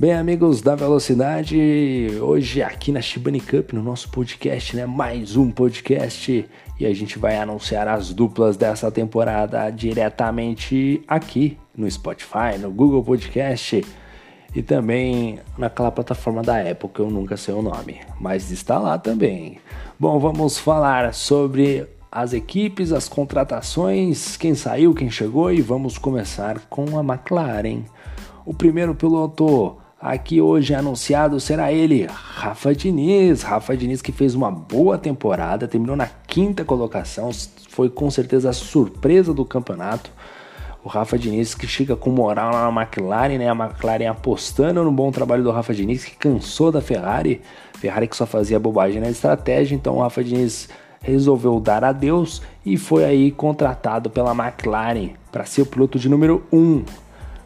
Bem, amigos da Velocidade, hoje aqui na Shibani Cup, no nosso podcast, né? Mais um podcast e a gente vai anunciar as duplas dessa temporada diretamente aqui no Spotify, no Google Podcast e também naquela plataforma da Apple que eu nunca sei o nome, mas está lá também. Bom, vamos falar sobre as equipes, as contratações, quem saiu, quem chegou e vamos começar com a McLaren. O primeiro piloto aqui hoje anunciado será ele, Rafa Diniz. Rafa Diniz que fez uma boa temporada, terminou na quinta colocação, foi com certeza a surpresa do campeonato. O Rafa Diniz que chega com moral lá na McLaren, né? A McLaren apostando no bom trabalho do Rafa Diniz, que cansou da Ferrari. Ferrari que só fazia bobagem na estratégia, então o Rafa Diniz resolveu dar adeus e foi aí contratado pela McLaren para ser o piloto de número 1.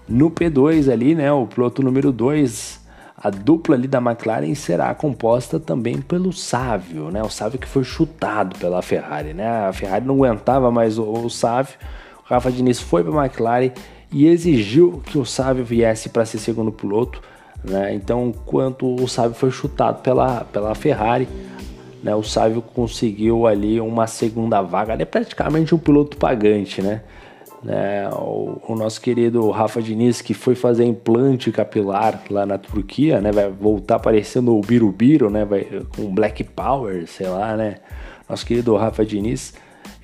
No P2 ali, né, o piloto número 2, a dupla ali da McLaren será composta também pelo Sávio, né? O Sávio que foi chutado pela Ferrari, né? A Ferrari não aguentava mais o, o Sávio. O Rafa Diniz foi para a McLaren e exigiu que o Sávio viesse para ser segundo piloto, né? Então, quando o Sávio foi chutado pela, pela Ferrari, né, o Sávio conseguiu ali uma segunda vaga, ele é praticamente um piloto pagante, né? Né o, o, nosso querido Rafa Diniz, que foi fazer implante capilar lá na Turquia, né? Vai voltar parecendo o Birubiru, né? Vai, com Black Power, sei lá, né? Nosso querido Rafa Diniz,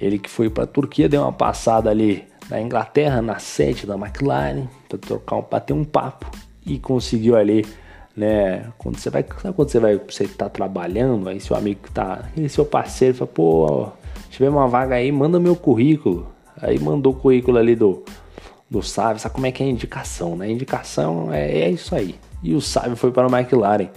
ele que foi para a Turquia, deu uma passada ali na Inglaterra, na sede da McLaren, para trocar um, para ter um papo e conseguiu ali né? Quando você vai, sabe quando você vai, você tá trabalhando, aí seu amigo tá, e seu parceiro fala, pô, tiver uma vaga aí, manda meu currículo. Aí mandou o currículo ali do do Sábio, sabe como é que é a indicação, né? A indicação é, é isso aí. E o Sábio foi para a McLaren.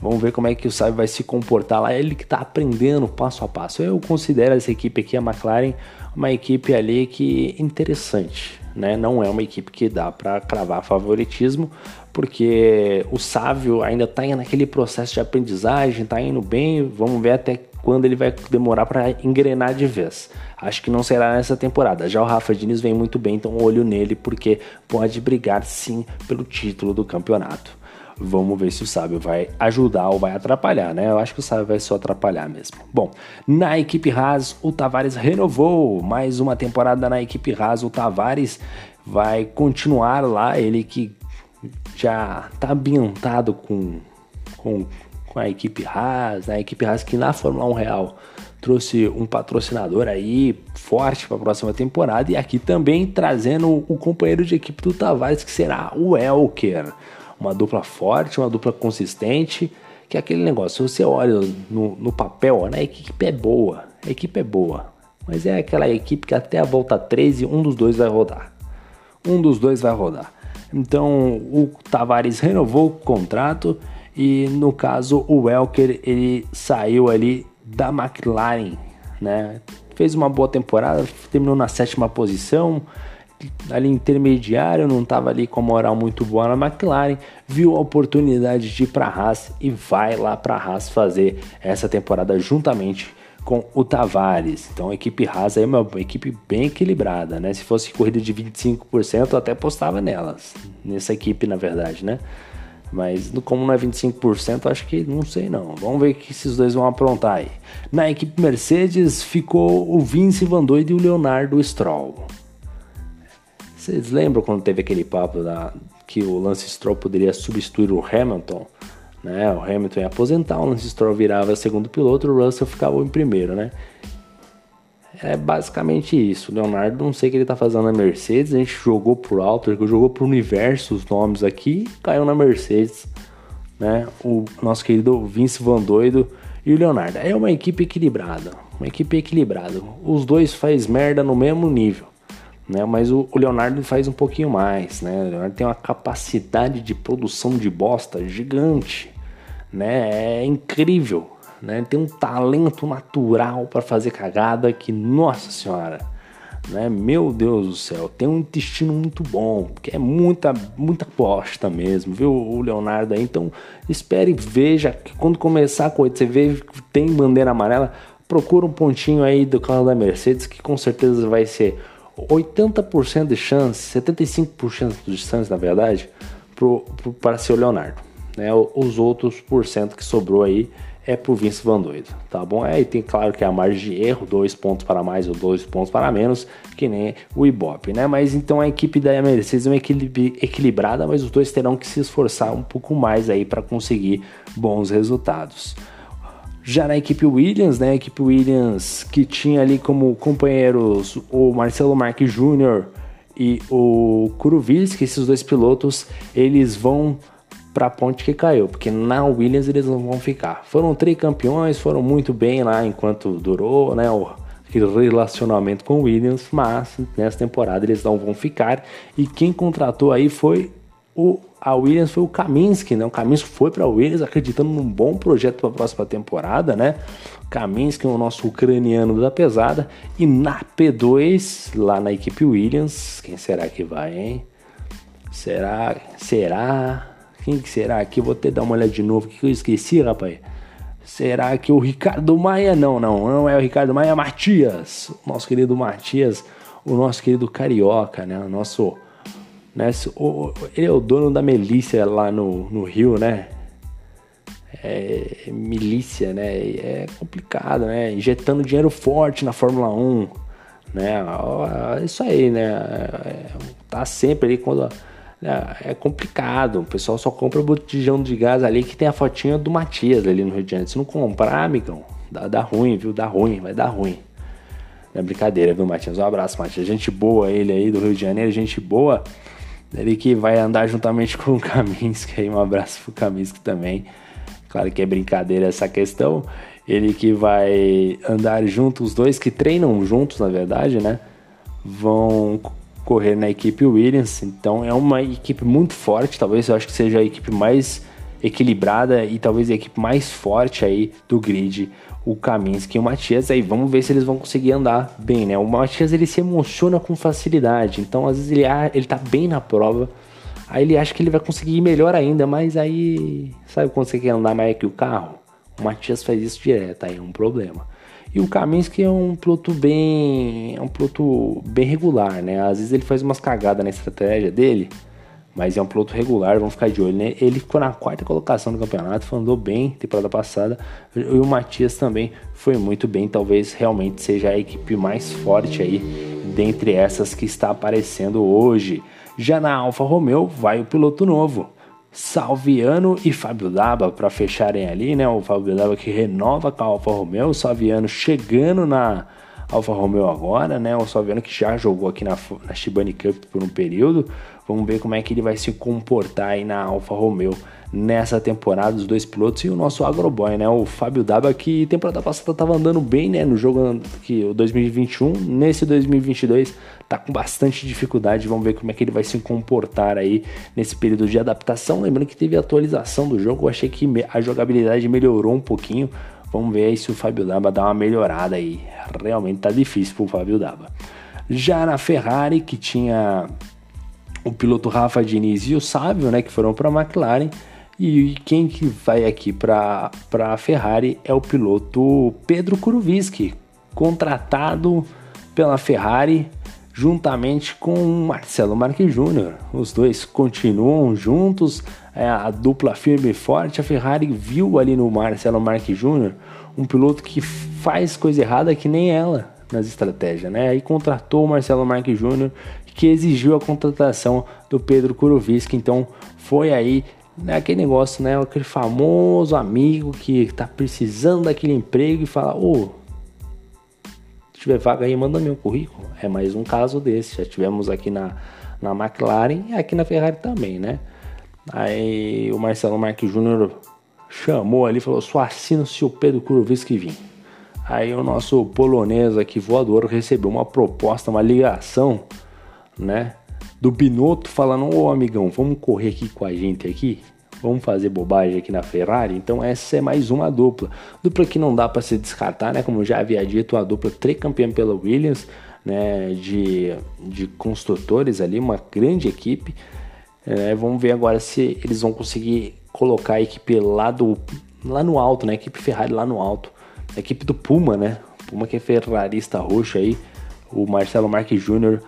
Vamos ver como é que o Sábio vai se comportar lá. Ele que está aprendendo passo a passo. Eu considero essa equipe aqui, a McLaren, uma equipe ali que é interessante. Né? Não é uma equipe que dá para cravar favoritismo, porque o Sávio ainda está naquele processo de aprendizagem, está indo bem, vamos ver até quando ele vai demorar para engrenar de vez. Acho que não será nessa temporada. Já o Rafa Diniz vem muito bem, então olho nele porque pode brigar sim pelo título do campeonato. Vamos ver se o Sábio vai ajudar ou vai atrapalhar, né? Eu acho que o Sábio vai só atrapalhar mesmo. Bom, na equipe Haas, o Tavares renovou mais uma temporada na equipe Haas. O Tavares vai continuar lá, ele que já está ambientado com, com, com a equipe Haas, né? a equipe Haas que na Fórmula 1 Real trouxe um patrocinador aí forte para a próxima temporada e aqui também trazendo o companheiro de equipe do Tavares que será o Elker, uma dupla forte, uma dupla consistente, que é aquele negócio, se você olha no, no papel, né, a equipe é boa, a equipe é boa, mas é aquela equipe que até a volta 13 um dos dois vai rodar, um dos dois vai rodar. Então o Tavares renovou o contrato e no caso o Welker ele saiu ali da McLaren, né? Fez uma boa temporada, terminou na sétima posição, ali intermediário, não estava ali com moral muito boa na McLaren, viu a oportunidade de ir para a Haas e vai lá para a Haas fazer essa temporada juntamente com o Tavares. Então a equipe Haas é uma equipe bem equilibrada, né? Se fosse corrida de 25%, eu até postava nelas, nessa equipe na verdade, né? Mas como não é 25%, acho que não sei não. Vamos ver o que esses dois vão aprontar aí. Na equipe Mercedes ficou o Vince Van e o Leonardo Stroll. Vocês lembram quando teve aquele papo da, que o Lance Stroll poderia substituir o Hamilton? Né? O Hamilton ia aposentar, o Lance Stroll virava segundo piloto, o Russell ficava em primeiro, né? É basicamente isso. Leonardo, não sei o que ele tá fazendo na Mercedes. A gente jogou por alto, jogou pro universo os nomes aqui, caiu na Mercedes, né? O nosso querido Vince Van Doido e o Leonardo. É uma equipe equilibrada, uma equipe equilibrada. Os dois faz merda no mesmo nível, né? Mas o, o Leonardo faz um pouquinho mais, né? O Leonardo tem uma capacidade de produção de bosta gigante, né? É incrível, né? Tem um talento natural para fazer cagada que, nossa senhora, né? Meu Deus do céu, tem um intestino muito bom, que é muita, muita bosta mesmo, viu, o Leonardo aí. Então, espere, veja que quando começar a corrida, você vê que tem bandeira amarela, procura um pontinho aí do carro da Mercedes que com certeza vai ser 80% de chance, 75% de chance na verdade, para ser o Leonardo. Né? Os outros por cento que sobrou aí é pro Vince Van Doido, tá bom? Aí tem claro que é a margem de erro, dois pontos para mais ou dois pontos para menos, que nem o Ibope, né? Mas então a equipe da Mercedes é uma equipe equilibrada, mas os dois terão que se esforçar um pouco mais aí para conseguir bons resultados. Já na equipe Williams, né? A equipe Williams que tinha ali como companheiros o Marcelo Marques Jr. e o Kurovic, esses dois pilotos, eles vão para a ponte que caiu, porque na Williams eles não vão ficar. Foram tricampeões, foram muito bem lá enquanto durou, né, o relacionamento com Williams, mas nessa temporada eles não vão ficar. E quem contratou aí foi o a Williams foi o Kaminsky, né? O Kaminsky foi para a Williams acreditando num bom projeto para a próxima temporada, né? Kaminsky, o nosso ucraniano da pesada, e na P2 lá na equipe Williams, quem será que vai, hein? Será? Será? Quem que será que? Vou ter dar uma olhada de novo, que eu esqueci, rapaz. Será que o Ricardo Maia? Não, não, não é o Ricardo Maia, é Matias. Nosso querido Matias, o nosso querido Carioca, né? O nosso. Né? O, ele é o dono da milícia lá no, no Rio, né? É, milícia, né? É complicado, né? Injetando dinheiro forte na Fórmula 1, né? Isso aí, né? É, tá sempre ali quando é, é complicado. O pessoal só compra botijão de gás ali que tem a fotinha do Matias ali no Rio de Janeiro. Se não comprar, amigão, dá, dá ruim, viu? Dá ruim, vai dar ruim. Não é brincadeira, viu, Matias? Um abraço, Matias. Gente boa ele aí do Rio de Janeiro, gente boa. Ele que vai andar juntamente com o Kaminsky aí. Um abraço pro Kaminsky também. Claro que é brincadeira essa questão. Ele que vai andar junto, os dois que treinam juntos, na verdade, né? Vão correr na equipe Williams. Então é uma equipe muito forte, talvez eu acho que seja a equipe mais equilibrada e talvez a equipe mais forte aí do grid, o Kaminsky e o Matias. Aí vamos ver se eles vão conseguir andar bem, né? O Matias ele se emociona com facilidade, então às vezes ele, ele tá bem na prova, aí ele acha que ele vai conseguir ir melhor ainda, mas aí sabe quando você quer andar mais que o carro? O Matias faz isso direto, aí é um problema. E o Kaminsky é um piloto bem. É um piloto bem regular, né? Às vezes ele faz umas cagadas na estratégia dele, mas é um piloto regular, vamos ficar de olho, né? Ele ficou na quarta colocação do campeonato, andou bem temporada passada. E o Matias também foi muito bem, talvez realmente seja a equipe mais forte aí dentre essas que está aparecendo hoje. Já na Alfa Romeo vai o piloto novo. Salviano e Fábio Daba para fecharem ali, né? O Fábio Daba que renova com a Alfa Romeo, o Salviano chegando na Alfa Romeo agora, né? O Salviano que já jogou aqui na, na Shibani Cup por um período. Vamos ver como é que ele vai se comportar aí na Alfa Romeo nessa temporada dos dois pilotos e o nosso agroboy, né? O Fábio Daba que temporada passada estava andando bem, né, no jogo que o 2021, nesse 2022 tá com bastante dificuldade. Vamos ver como é que ele vai se comportar aí nesse período de adaptação. Lembrando que teve atualização do jogo, eu achei que a jogabilidade melhorou um pouquinho. Vamos ver aí se o Fábio Daba dá uma melhorada aí. Realmente tá difícil pro Fábio Daba. Já na Ferrari, que tinha o piloto Rafa Diniz e o Sávio, né, que foram para a McLaren, e quem que vai aqui para a Ferrari é o piloto Pedro Kuroviski, contratado pela Ferrari juntamente com Marcelo Marques Júnior. Os dois continuam juntos, é a dupla firme e forte. A Ferrari viu ali no Marcelo Marques Júnior um piloto que faz coisa errada que nem ela nas estratégias, né? Aí contratou o Marcelo Marques Júnior, que exigiu a contratação do Pedro Kuroviski, então foi aí né, aquele negócio, né? Aquele famoso amigo que tá precisando daquele emprego e fala, ô, oh, tiver vaga aí, manda meu currículo. É mais um caso desse. Já tivemos aqui na, na McLaren e aqui na Ferrari também, né? Aí o Marcelo Marques Júnior chamou ali e falou: só assina se o Pedro Kuroviski vir. Aí o nosso polonês aqui voador recebeu uma proposta, uma ligação, né? do Binotto falando: Ô amigão, vamos correr aqui com a gente aqui? Vamos fazer bobagem aqui na Ferrari? Então, essa é mais uma dupla. Dupla que não dá para se descartar, né? Como já havia dito, a dupla tricampeã pela Williams, né? De, de construtores ali, uma grande equipe. É, vamos ver agora se eles vão conseguir colocar a equipe lá, do, lá no alto, né? A equipe Ferrari lá no alto. A equipe do Puma, né? Puma que é ferrarista roxo aí. O Marcelo Marques Júnior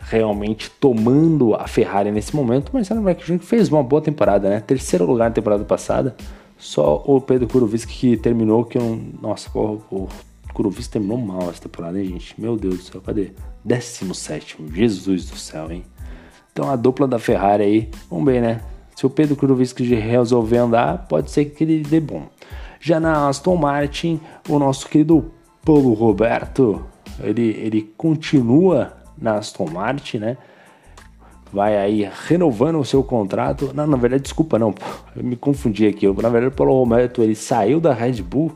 realmente tomando a Ferrari nesse momento. Marcelo Marquinhos fez uma boa temporada, né? Terceiro lugar na temporada passada. Só o Pedro Kurovic que terminou que um. Nossa, o, o Kurovic terminou mal essa temporada, hein, gente? Meu Deus do céu, cadê? 17. Jesus do céu, hein? Então a dupla da Ferrari aí, vamos ver, né? Se o Pedro Kurovic resolver andar, pode ser que ele dê bom. Já na Aston Martin, o nosso querido Paulo Roberto, ele, ele continua na Aston Martin, né? Vai aí renovando o seu contrato. Não, na verdade, desculpa, não, eu me confundi aqui. Na verdade, o Paulo Roberto ele saiu da Red Bull,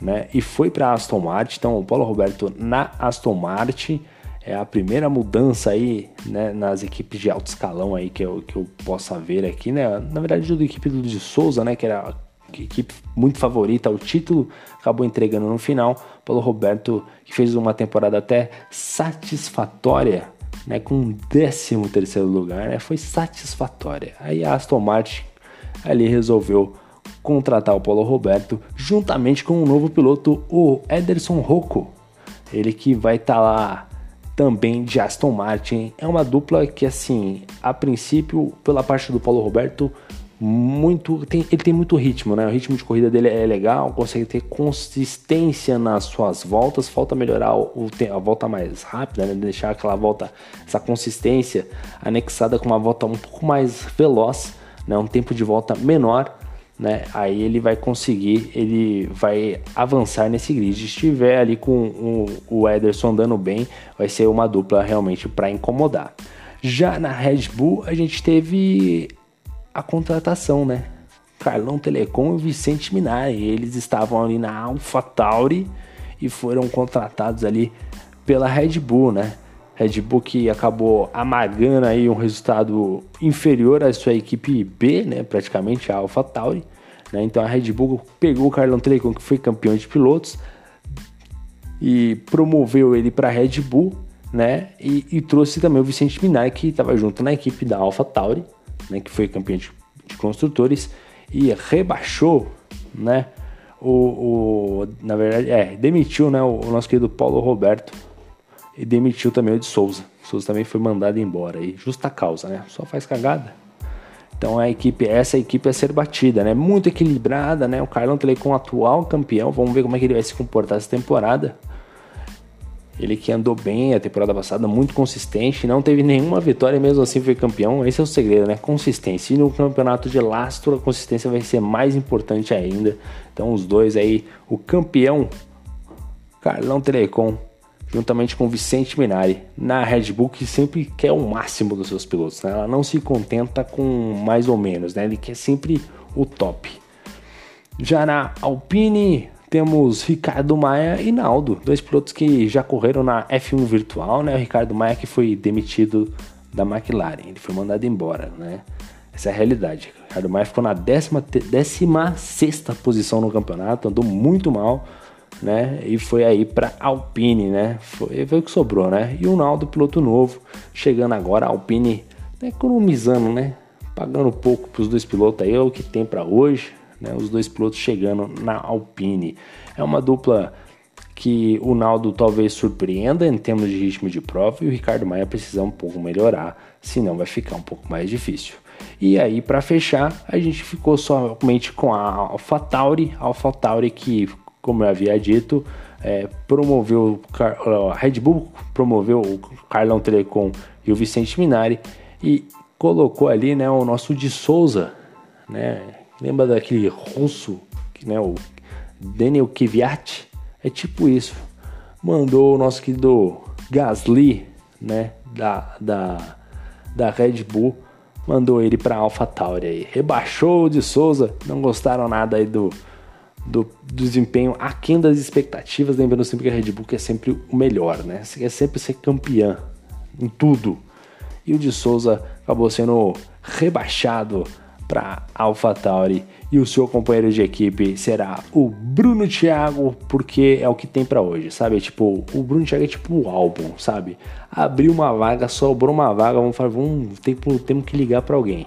né? E foi para Aston Martin. Então, o Paulo Roberto na Aston Martin é a primeira mudança aí, né, nas equipes de alto escalão aí que eu, que eu possa ver aqui, né? Na verdade, da equipe do de Souza, né, que era equipe muito favorita ao título, acabou entregando no final. Paulo Roberto, que fez uma temporada até satisfatória, né, com 13 terceiro lugar, né, foi satisfatória. Aí a Aston Martin ali resolveu contratar o Paulo Roberto juntamente com um novo piloto, o Ederson Rocco. Ele que vai estar tá lá também de Aston Martin. É uma dupla que, assim, a princípio, pela parte do Paulo Roberto, muito tem, ele tem muito ritmo, né? O ritmo de corrida dele é legal, consegue ter consistência nas suas voltas. Falta melhorar o, a volta mais rápida, né? Deixar aquela volta, essa consistência anexada com uma volta um pouco mais veloz, né? Um tempo de volta menor né? Aí ele vai conseguir, ele vai avançar nesse grid. Se estiver ali com o Ederson andando bem, vai ser uma dupla realmente para incomodar. Já na Red Bull, a gente teve a contratação, né? Carlão Telecom e Vicente Minari. Eles estavam ali na AlphaTauri e foram contratados ali pela Red Bull, né? Red Bull que acabou amargando aí um resultado inferior à sua equipe B, né, praticamente a AlphaTauri, né? Então a Red Bull pegou o Carlão Telecom que foi campeão de pilotos e promoveu ele para a Red Bull, né? E, e, trouxe também o Vicente Minari que estava junto na equipe da AlphaTauri, né, que foi campeão de, de construtores e rebaixou, né? O, o, na verdade, é, demitiu né, o, o nosso querido Paulo Roberto e demitiu também o de Souza. O Souza também foi mandado embora aí, justa causa, né? Só faz cagada. Então a equipe, essa equipe é ser batida, né? Muito equilibrada, né? O Carlão Telecom atual campeão, vamos ver como é que ele vai se comportar essa temporada. Ele que andou bem a temporada passada, muito consistente, não teve nenhuma vitória, mesmo assim foi campeão. Esse é o segredo, né? Consistência. E no campeonato de lastro, a consistência vai ser mais importante ainda. Então, os dois aí, o campeão Carlão Telecom juntamente com Vicente Minari, na Red Bull, que sempre quer o máximo dos seus pilotos. Né? Ela não se contenta com mais ou menos, né? ele quer sempre o top. Já na Alpine, temos Ricardo Maia e Naldo, dois pilotos que já correram na F1 virtual. Né? O Ricardo Maia que foi demitido da McLaren, ele foi mandado embora. Né? Essa é a realidade. O Ricardo Maia ficou na 16 décima sexta posição no campeonato, andou muito mal né? E foi aí para Alpine, né? Foi, foi o que sobrou, né? E o Naldo, piloto novo, chegando agora, Alpine tá economizando, né? Pagando pouco para os dois pilotos aí, é o que tem para hoje, né? Os dois pilotos chegando na Alpine. É uma dupla que o Naldo talvez surpreenda em termos de ritmo de prova e o Ricardo Maia precisa um pouco melhorar, senão vai ficar um pouco mais difícil. E aí, para fechar, a gente ficou somente com a AlphaTauri, AlphaTauri que como eu havia dito, é, promoveu a Red Bull promoveu o Carlão Telecom e o Vicente Minari e colocou ali né, o nosso de Souza, né? Lembra daquele russo, né, o Daniel Kvyat? É tipo isso. Mandou o nosso querido Gasly, né, da, da, da Red Bull, mandou ele para AlphaTauri aí. Rebaixou o de Souza, não gostaram nada aí do do, desempenho aquém das expectativas, lembrando sempre que a Red Bull é sempre o melhor, né? Quer sempre ser campeã em tudo. E o de Souza acabou sendo rebaixado para AlphaTauri e o seu companheiro de equipe será o Bruno Thiago, porque é o que tem para hoje, sabe? Tipo, o Bruno Thiago é tipo o álbum, sabe? Abriu uma vaga, sobrou uma vaga, vamos falar, vamos, tem, temos que ligar para alguém.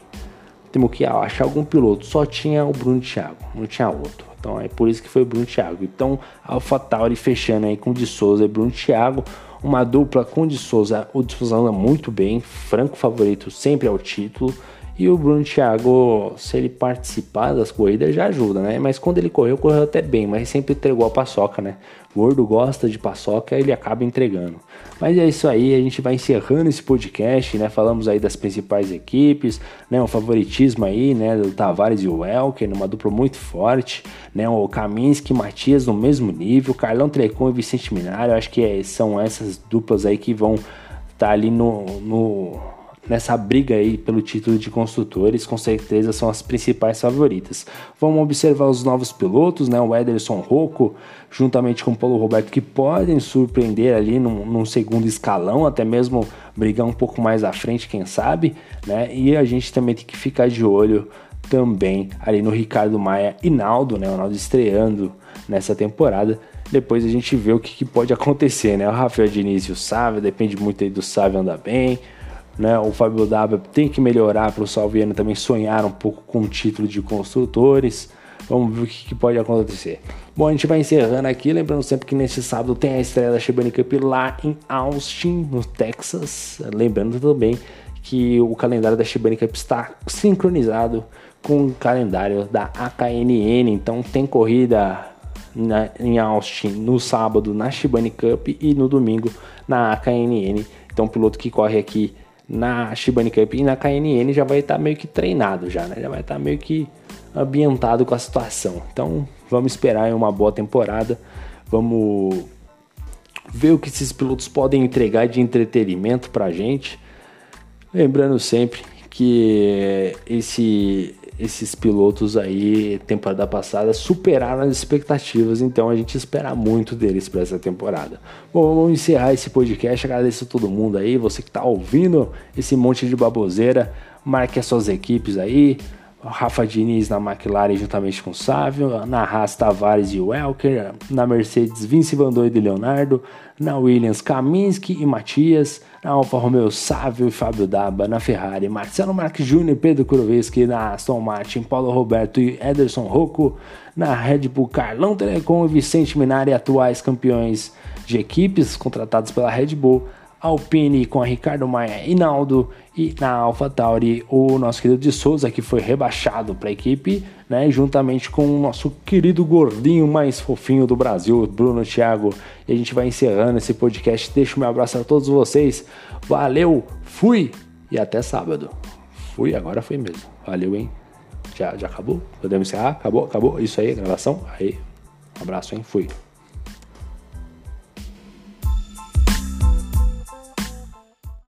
Temos que achar algum piloto, só tinha o Bruno Thiago, não tinha outro. Então é por isso que foi Bruno Thiago. Então AlphaTauri fechando aí com de Souza e Bruno Thiago, uma dupla com de Souza, o de Souza anda muito bem, franco favorito sempre ao título. E o Bruno Thiago, se ele participar das corridas, já ajuda, né? Mas quando ele correu, correu até bem, mas sempre entregou a paçoca, né? O gordo gosta de paçoca, ele acaba entregando. Mas é isso aí, a gente vai encerrando esse podcast, né? Falamos aí das principais equipes, né? O favoritismo aí, né? Do Tavares e o Elker, numa dupla muito forte, né? O Kaminski e Matias no mesmo nível, Carlão Trecon e Vicente Minário, acho que é, são essas duplas aí que vão estar tá ali no, no nessa briga aí pelo título de construtores, com certeza são as principais favoritas. Vamos observar os novos pilotos, né? O Ederson Rocco, juntamente com o Paulo Roberto, que podem surpreender ali num, num, segundo escalão, até mesmo brigar um pouco mais à frente, quem sabe, né? E a gente também tem que ficar de olho também ali no Ricardo Maia e Naldo, né? O Naldo estreando nessa temporada. Depois a gente vê o que, que pode acontecer, né? O Rafael Diniz e o Sávio, depende muito aí do Sávio andar bem né? O Fábio W tem que melhorar para o Salviano também sonhar um pouco com o título de construtores. Vamos ver o que, pode acontecer. Bom, a gente vai encerrando aqui. Lembrando sempre que nesse sábado tem a estreia da Shibani Cup lá em Austin, no Texas. Lembrando também que o calendário da Shibani Cup está sincronizado com o calendário da AKNN. Então tem corrida na, em Austin no sábado na Shibani Cup e no domingo na AKNN. Então o piloto que corre aqui na Shibani Cup e na KNN já vai estar tá meio que treinado já, né? Já vai estar tá meio que ambientado com a situação. Então vamos esperar uma boa temporada. Vamos ver o que esses pilotos podem entregar de entretenimento pra gente. Lembrando sempre que esse esses pilotos aí, temporada passada, superaram as expectativas, então a gente espera muito deles para essa temporada. Bom, vamos encerrar esse podcast. Agradeço a todo mundo aí, você que está ouvindo esse monte de baboseira. Marque as suas equipes aí. Rafa Diniz na McLaren juntamente com Sávio, na Haas Tavares e Welker, na Mercedes Vince Van e Leonardo, na Williams Kaminski e Matias, na Alfa Romeo Sávio e Fábio Daba, na Ferrari Marcelo Marques Júnior e Pedro Kuroveski, na Aston Martin Paulo Roberto e Ederson Rocco, na Red Bull Carlão Telecom e Vicente Minari, atuais campeões de equipes contratados pela Red Bull, Alpine com Ricardo Maia e Naldo e na AlphaTauri o nosso querido de Souza que foi rebaixado para a equipe, né, juntamente com o nosso querido gordinho mais fofinho do Brasil, Bruno Thiago. E a gente vai encerrando esse podcast. Deixo meu abraço a todos vocês. Valeu, fui e até sábado. Fui, agora foi mesmo. Valeu, hein? Já, já acabou? Podemos encerrar? Acabou? Acabou? Isso aí, gravação? Aí, um abraço, hein? Fui.